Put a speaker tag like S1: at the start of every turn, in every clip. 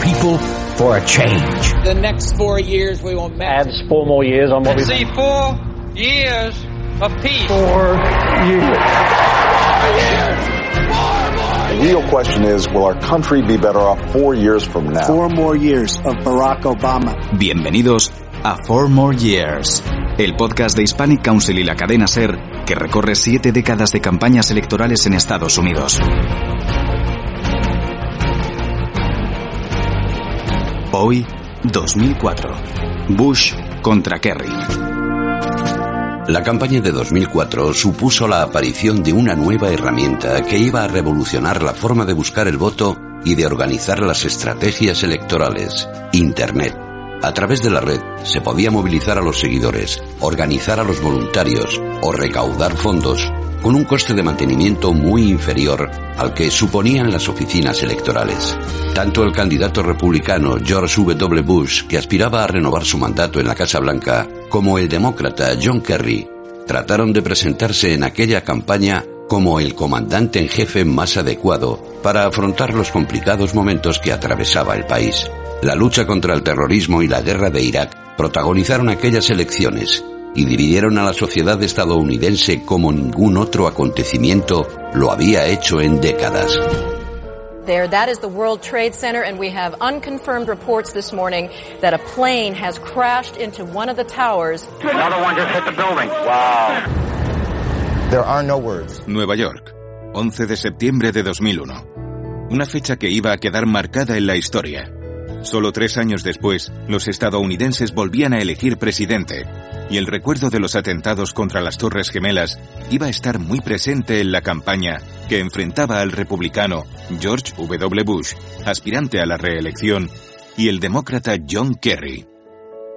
S1: people for a change.
S2: The next four years we will
S3: adds four more years on what we
S4: see four years of peace.
S3: Four years.
S2: Four years. Four more
S5: The real question is, will our country be better off four years from now?
S6: Four more years of Barack Obama.
S7: Bienvenidos a Four More Years, el podcast de Hispanic Council y la cadena SER que recorre siete décadas de campañas electorales en Estados Unidos. Hoy, 2004. Bush contra Kerry.
S8: La campaña de 2004 supuso la aparición de una nueva herramienta que iba a revolucionar la forma de buscar el voto y de organizar las estrategias electorales, Internet. A través de la red se podía movilizar a los seguidores, organizar a los voluntarios o recaudar fondos con un coste de mantenimiento muy inferior al que suponían las oficinas electorales. Tanto el candidato republicano George W. Bush, que aspiraba a renovar su mandato en la Casa Blanca, como el demócrata John Kerry, trataron de presentarse en aquella campaña como el comandante en jefe más adecuado para afrontar los complicados momentos que atravesaba el país. La lucha contra el terrorismo y la guerra de Irak protagonizaron aquellas elecciones y dividieron a la sociedad estadounidense como ningún otro acontecimiento lo había hecho en décadas.
S9: There, that is the World Trade Center, and we have unconfirmed reports this morning that a plane has crashed into one of the towers.
S3: Another one just hit the building.
S10: Wow. There are no words.
S11: Nueva York, 11 de septiembre de 2001. Una fecha que iba a quedar marcada en la historia. Solo tres años después, los estadounidenses volvían a elegir presidente, y el recuerdo de los atentados contra las Torres Gemelas iba a estar muy presente en la campaña que enfrentaba al republicano George W. Bush, aspirante a la reelección, y el demócrata John Kerry.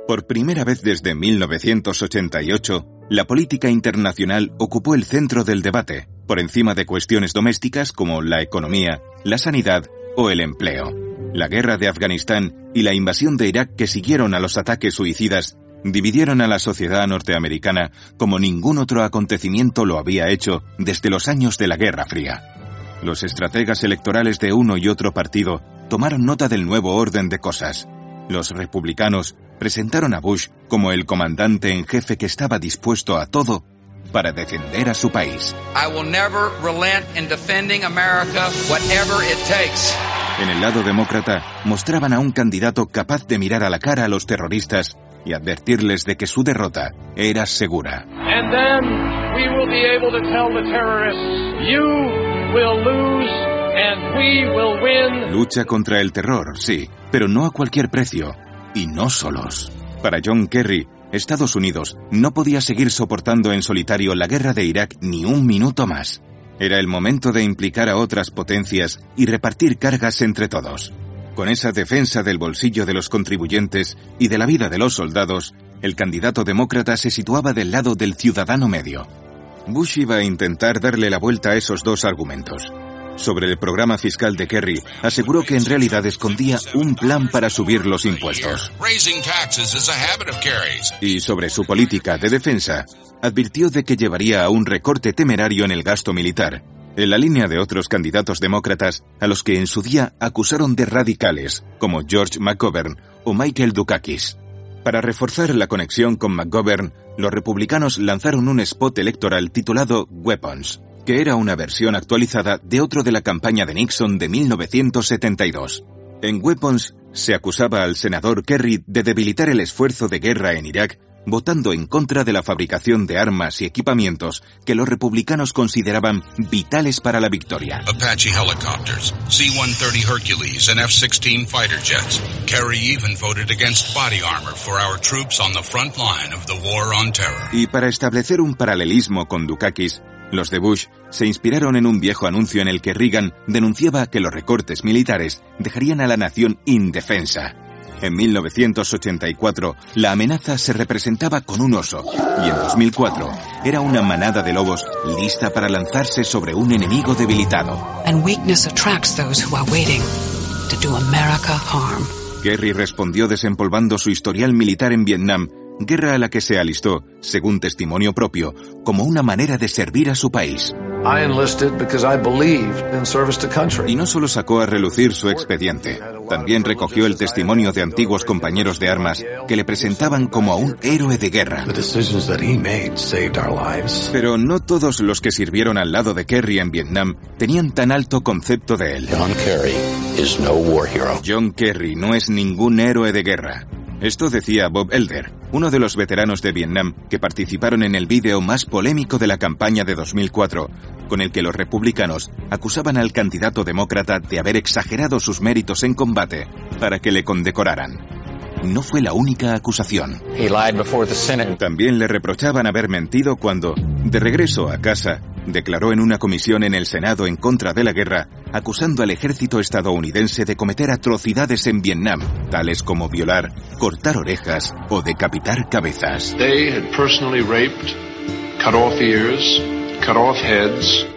S11: Por primera vez desde 1988, la política internacional ocupó el centro del debate, por encima de cuestiones domésticas como la economía, la sanidad o el empleo. La guerra de Afganistán y la invasión de Irak que siguieron a los ataques suicidas dividieron a la sociedad norteamericana como ningún otro acontecimiento lo había hecho desde los años de la Guerra Fría. Los estrategas electorales de uno y otro partido tomaron nota del nuevo orden de cosas. Los republicanos presentaron a Bush como el comandante en jefe que estaba dispuesto a todo para defender a su país. En el lado demócrata mostraban a un candidato capaz de mirar a la cara a los terroristas y advertirles de que su derrota era segura. Lucha contra el terror, sí, pero no a cualquier precio, y no solos. Para John Kerry, Estados Unidos no podía seguir soportando en solitario la guerra de Irak ni un minuto más. Era el momento de implicar a otras potencias y repartir cargas entre todos. Con esa defensa del bolsillo de los contribuyentes y de la vida de los soldados, el candidato demócrata se situaba del lado del ciudadano medio. Bush iba a intentar darle la vuelta a esos dos argumentos. Sobre el programa fiscal de Kerry, aseguró que en realidad escondía un plan para subir los impuestos. Y sobre su política de defensa, advirtió de que llevaría a un recorte temerario en el gasto militar, en la línea de otros candidatos demócratas a los que en su día acusaron de radicales, como George McGovern o Michael Dukakis. Para reforzar la conexión con McGovern, los republicanos lanzaron un spot electoral titulado Weapons, que era una versión actualizada de otro de la campaña de Nixon de 1972. En Weapons se acusaba al senador Kerry de debilitar el esfuerzo de guerra en Irak votando en contra de la fabricación de armas y equipamientos que los republicanos consideraban vitales para la victoria.
S12: Apache helicopters, C-130 Hercules and F-16 fighter jets. Kerry even voted against body armor for our troops on the front line of the war on terror.
S11: Y para establecer un paralelismo con Dukakis, los de Bush se inspiraron en un viejo anuncio en el que Reagan denunciaba que los recortes militares dejarían a la nación indefensa. En 1984, la amenaza se representaba con un oso, y en 2004 era una manada de lobos lista para lanzarse sobre un enemigo debilitado. Kerry respondió desempolvando su historial militar en Vietnam, guerra a la que se alistó, según testimonio propio, como una manera de servir a su país. Y no solo sacó a relucir su expediente, también recogió el testimonio de antiguos compañeros de armas que le presentaban como a un héroe de guerra. Pero no todos los que sirvieron al lado de Kerry en Vietnam tenían tan alto concepto de él.
S1: John Kerry no
S11: es ningún héroe de guerra. Esto decía Bob Elder, uno de los veteranos de Vietnam que participaron en el vídeo más polémico de la campaña de 2004, con el que los republicanos acusaban al candidato demócrata de haber exagerado sus méritos en combate para que le condecoraran. No fue la única acusación. También le reprochaban haber mentido cuando, de regreso a casa, declaró en una comisión en el Senado en contra de la guerra, acusando al ejército estadounidense de cometer atrocidades en Vietnam, tales como violar, cortar orejas o decapitar cabezas.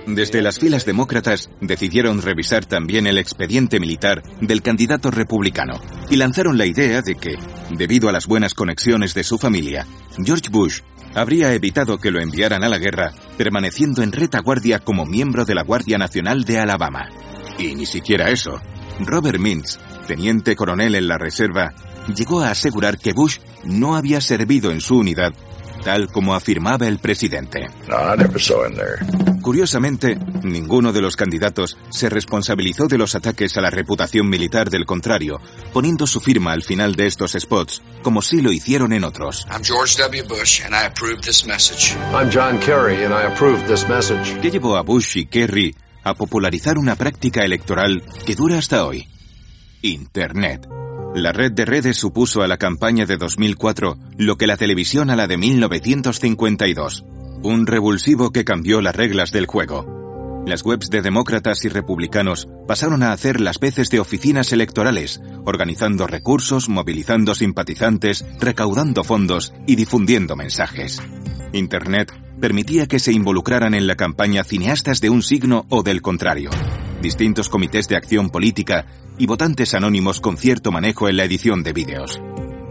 S11: Desde las filas demócratas decidieron revisar también el expediente militar del candidato republicano y lanzaron la idea de que, debido a las buenas conexiones de su familia, George Bush habría evitado que lo enviaran a la guerra, permaneciendo en retaguardia como miembro de la Guardia Nacional de Alabama. Y ni siquiera eso. Robert Mintz, teniente coronel en la reserva, llegó a asegurar que Bush no había servido en su unidad, tal como afirmaba el presidente. Curiosamente, ninguno de los candidatos se responsabilizó de los ataques a la reputación militar del contrario, poniendo su firma al final de estos spots, como sí lo hicieron en otros.
S13: I'm George W. Bush and I approve this message.
S14: I'm John Kerry and I approve this message.
S11: ¿Qué llevó a Bush y Kerry a popularizar una práctica electoral que dura hasta hoy? Internet. La red de redes supuso a la campaña de 2004 lo que la televisión a la de 1952. Un revulsivo que cambió las reglas del juego. Las webs de demócratas y republicanos pasaron a hacer las veces de oficinas electorales, organizando recursos, movilizando simpatizantes, recaudando fondos y difundiendo mensajes. Internet permitía que se involucraran en la campaña cineastas de un signo o del contrario, distintos comités de acción política y votantes anónimos con cierto manejo en la edición de vídeos.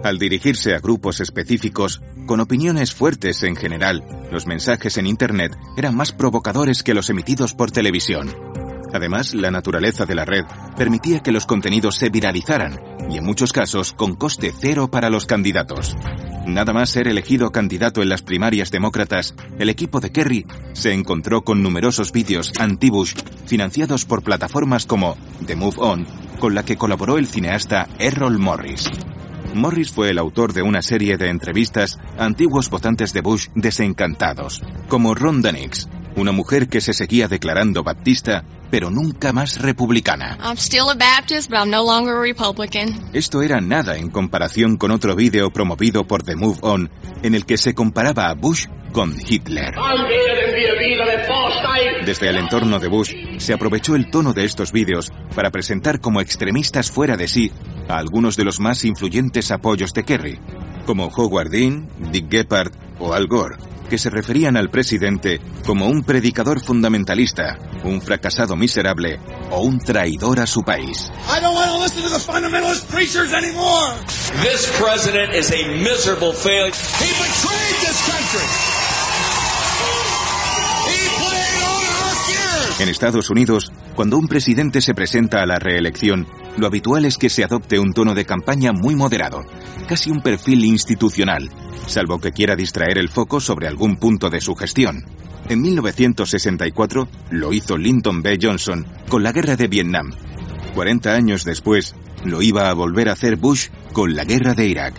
S11: Al dirigirse a grupos específicos, con opiniones fuertes en general, los mensajes en Internet eran más provocadores que los emitidos por televisión. Además, la naturaleza de la red permitía que los contenidos se viralizaran, y en muchos casos con coste cero para los candidatos. Nada más ser elegido candidato en las primarias demócratas, el equipo de Kerry se encontró con numerosos vídeos anti-Bush financiados por plataformas como The Move On, con la que colaboró el cineasta Errol Morris. Morris fue el autor de una serie de entrevistas a antiguos votantes de Bush desencantados, como Rhonda Nix, una mujer que se seguía declarando baptista, pero nunca más republicana.
S15: I'm still a Baptist, but I'm no longer a Republican.
S11: Esto era nada en comparación con otro vídeo promovido por The Move On, en el que se comparaba a Bush con Hitler. Desde el entorno de Bush se aprovechó el tono de estos vídeos para presentar como extremistas fuera de sí a algunos de los más influyentes apoyos de Kerry, como Howard Dean, Dick Gephardt o Al Gore, que se referían al presidente como un predicador fundamentalista, un fracasado miserable o un traidor a su país.
S2: I don't want to listen to the fundamentalist preachers anymore.
S16: This president is a miserable failure.
S2: He betrayed this country.
S11: En Estados Unidos, cuando un presidente se presenta a la reelección, lo habitual es que se adopte un tono de campaña muy moderado, casi un perfil institucional, salvo que quiera distraer el foco sobre algún punto de su gestión. En 1964 lo hizo Lyndon B. Johnson con la guerra de Vietnam. 40 años después, lo iba a volver a hacer Bush con la guerra de Irak.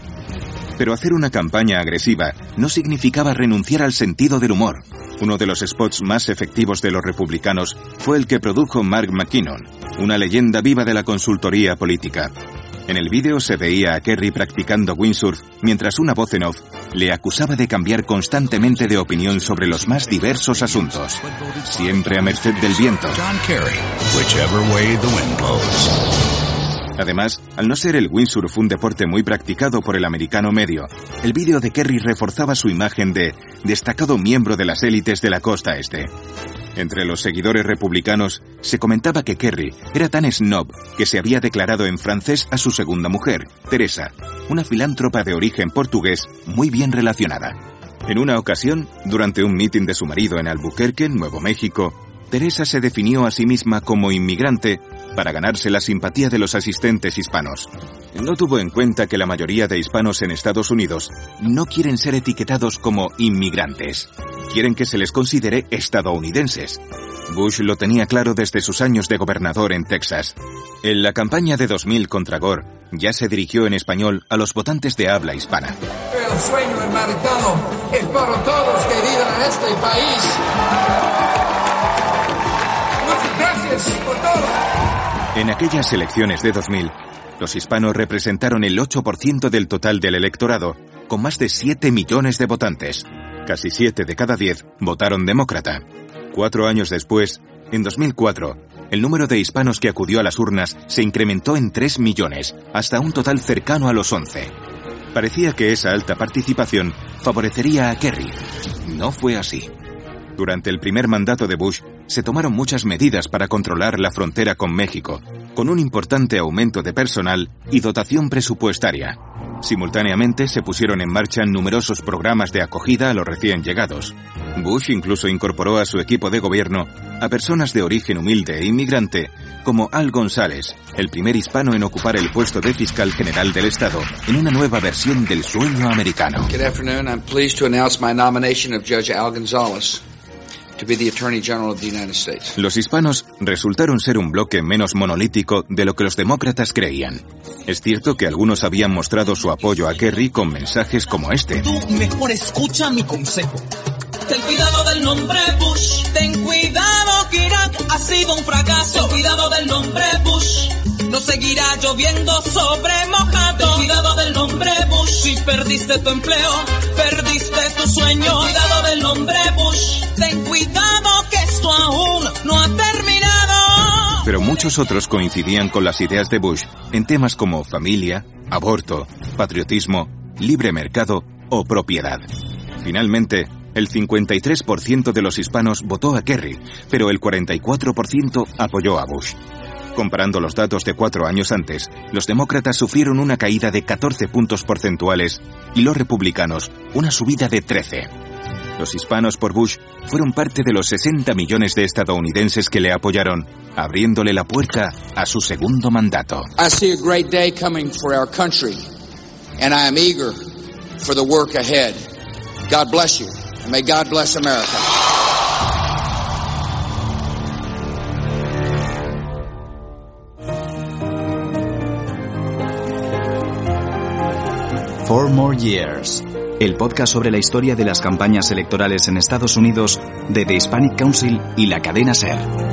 S11: Pero hacer una campaña agresiva no significaba renunciar al sentido del humor. Uno de los spots más efectivos de los republicanos fue el que produjo Mark McKinnon, una leyenda viva de la consultoría política. En el vídeo se veía a Kerry practicando windsurf mientras una voz en off le acusaba de cambiar constantemente de opinión sobre los más diversos asuntos, siempre a merced del viento. Además, al no ser el windsurf un deporte muy practicado por el americano medio, el vídeo de Kerry reforzaba su imagen de destacado miembro de las élites de la costa este. Entre los seguidores republicanos se comentaba que Kerry era tan snob que se había declarado en francés a su segunda mujer, Teresa, una filántropa de origen portugués muy bien relacionada. En una ocasión, durante un mitin de su marido en Albuquerque, Nuevo México, Teresa se definió a sí misma como inmigrante para ganarse la simpatía de los asistentes hispanos. No tuvo en cuenta que la mayoría de hispanos en Estados Unidos no quieren ser etiquetados como inmigrantes. Quieren que se les considere estadounidenses. Bush lo tenía claro desde sus años de gobernador en Texas. En la campaña de 2000 contra Gore, ya se dirigió en español a los votantes de habla hispana.
S17: El sueño es para todos en este país. Muchas gracias por todo.
S11: En aquellas elecciones de 2000, los hispanos representaron el 8% del total del electorado, con más de 7 millones de votantes. Casi 7 de cada 10 votaron demócrata. Cuatro años después, en 2004, el número de hispanos que acudió a las urnas se incrementó en 3 millones, hasta un total cercano a los 11. Parecía que esa alta participación favorecería a Kerry. No fue así. Durante el primer mandato de Bush, se tomaron muchas medidas para controlar la frontera con México, con un importante aumento de personal y dotación presupuestaria. Simultáneamente se pusieron en marcha numerosos programas de acogida a los recién llegados. Bush incluso incorporó a su equipo de gobierno a personas de origen humilde e inmigrante, como Al González, el primer hispano en ocupar el puesto de fiscal general del Estado, en una nueva versión del sueño americano.
S13: Good afternoon. I'm pleased to announce my nomination of Judge Al Gonzalez
S11: Los hispanos resultaron ser un bloque menos monolítico de lo que los demócratas creían. Es cierto que algunos habían mostrado su apoyo a Kerry con mensajes como este.
S18: Tú mejor escucha mi consejo. Ten cuidado del nombre Bush. Ten cuidado que Irak ha sido un fracaso. Ten cuidado del nombre Bush. No seguirá lloviendo sobre mojado. Ten cuidado del nombre Bush. Si perdiste tu empleo, perdiste tu sueño. Ten cuidado del nombre Bush.
S11: Pero muchos otros coincidían con las ideas de Bush en temas como familia, aborto, patriotismo, libre mercado o propiedad. Finalmente, el 53% de los hispanos votó a Kerry, pero el 44% apoyó a Bush. Comparando los datos de cuatro años antes, los demócratas sufrieron una caída de 14 puntos porcentuales y los republicanos una subida de 13. Los hispanos por Bush fueron parte de los 60 millones de estadounidenses que le apoyaron, abriéndole la puerta a su segundo mandato.
S13: I see a great day coming for our country, and I am eager for the work ahead. God bless you, and may God bless America.
S7: Four More Years, el podcast sobre la historia de las campañas electorales en Estados Unidos de The Hispanic Council y la cadena Ser.